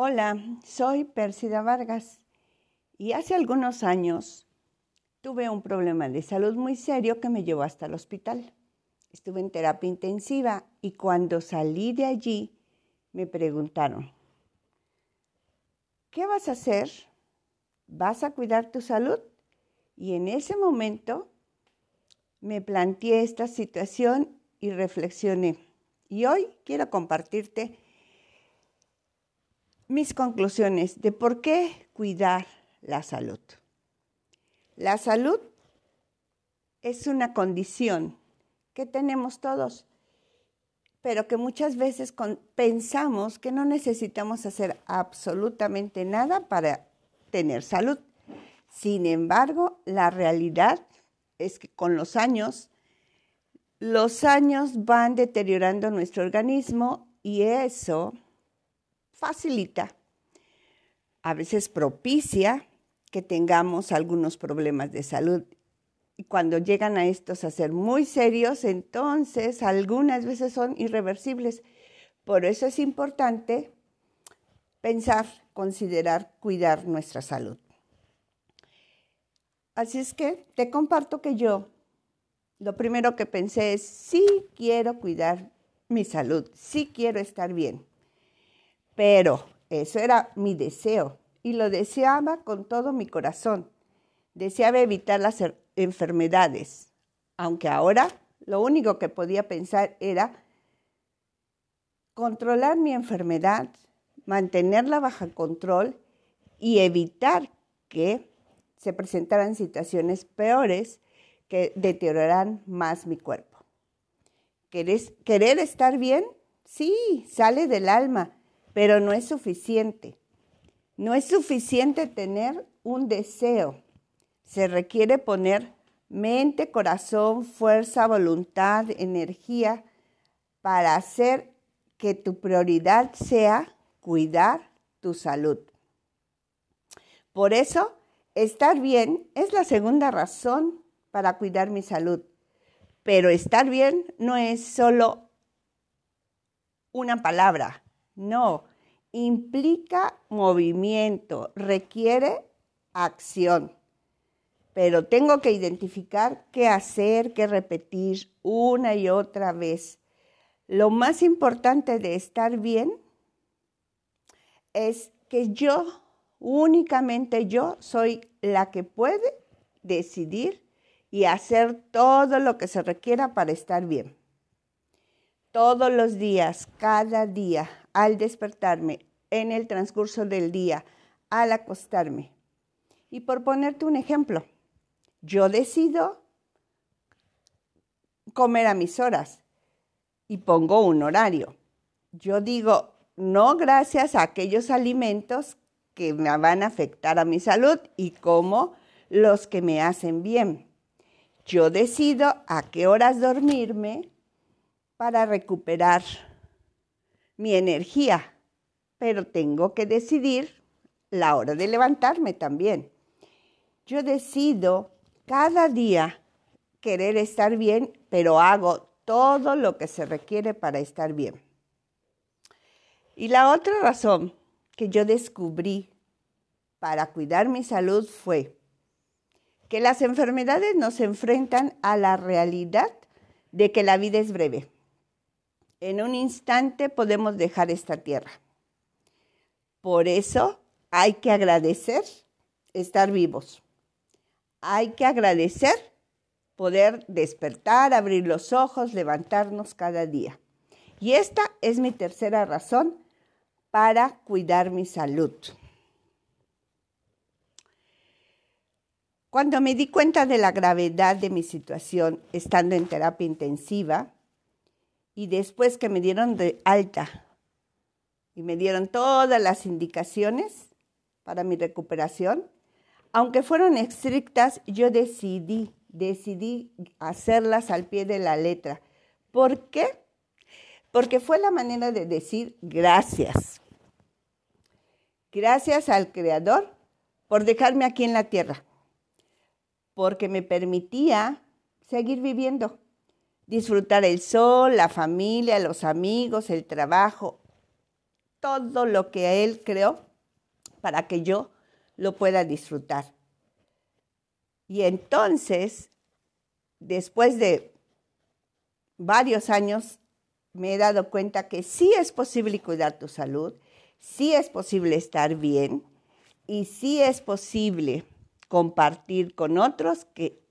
Hola, soy Pérsida Vargas y hace algunos años tuve un problema de salud muy serio que me llevó hasta el hospital. Estuve en terapia intensiva y cuando salí de allí me preguntaron, ¿qué vas a hacer? ¿Vas a cuidar tu salud? Y en ese momento me planteé esta situación y reflexioné. Y hoy quiero compartirte mis conclusiones de por qué cuidar la salud. La salud es una condición que tenemos todos, pero que muchas veces pensamos que no necesitamos hacer absolutamente nada para tener salud. Sin embargo, la realidad es que con los años, los años van deteriorando nuestro organismo y eso facilita, a veces propicia que tengamos algunos problemas de salud. Y cuando llegan a estos a ser muy serios, entonces algunas veces son irreversibles. Por eso es importante pensar, considerar, cuidar nuestra salud. Así es que te comparto que yo lo primero que pensé es, sí quiero cuidar mi salud, sí quiero estar bien. Pero eso era mi deseo y lo deseaba con todo mi corazón. Deseaba evitar las enfermedades, aunque ahora lo único que podía pensar era controlar mi enfermedad, mantenerla bajo control y evitar que se presentaran situaciones peores que deterioraran más mi cuerpo. ¿Querer estar bien? Sí, sale del alma pero no es suficiente. No es suficiente tener un deseo. Se requiere poner mente, corazón, fuerza, voluntad, energía para hacer que tu prioridad sea cuidar tu salud. Por eso, estar bien es la segunda razón para cuidar mi salud. Pero estar bien no es solo una palabra, no, implica movimiento, requiere acción. Pero tengo que identificar qué hacer, qué repetir una y otra vez. Lo más importante de estar bien es que yo, únicamente yo, soy la que puede decidir y hacer todo lo que se requiera para estar bien. Todos los días, cada día, al despertarme, en el transcurso del día, al acostarme. Y por ponerte un ejemplo, yo decido comer a mis horas y pongo un horario. Yo digo, no gracias a aquellos alimentos que me van a afectar a mi salud y como los que me hacen bien. Yo decido a qué horas dormirme para recuperar mi energía, pero tengo que decidir la hora de levantarme también. Yo decido cada día querer estar bien, pero hago todo lo que se requiere para estar bien. Y la otra razón que yo descubrí para cuidar mi salud fue que las enfermedades nos enfrentan a la realidad de que la vida es breve en un instante podemos dejar esta tierra. Por eso hay que agradecer estar vivos. Hay que agradecer poder despertar, abrir los ojos, levantarnos cada día. Y esta es mi tercera razón para cuidar mi salud. Cuando me di cuenta de la gravedad de mi situación estando en terapia intensiva, y después que me dieron de alta y me dieron todas las indicaciones para mi recuperación, aunque fueron estrictas, yo decidí, decidí hacerlas al pie de la letra. ¿Por qué? Porque fue la manera de decir gracias. Gracias al Creador por dejarme aquí en la tierra, porque me permitía seguir viviendo disfrutar el sol, la familia, los amigos, el trabajo, todo lo que Él creó para que yo lo pueda disfrutar. Y entonces, después de varios años, me he dado cuenta que sí es posible cuidar tu salud, sí es posible estar bien y sí es posible compartir con otros que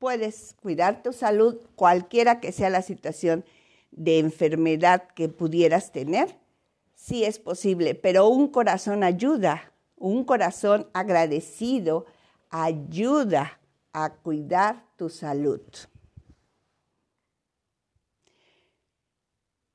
puedes cuidar tu salud, cualquiera que sea la situación de enfermedad que pudieras tener, sí es posible, pero un corazón ayuda, un corazón agradecido ayuda a cuidar tu salud.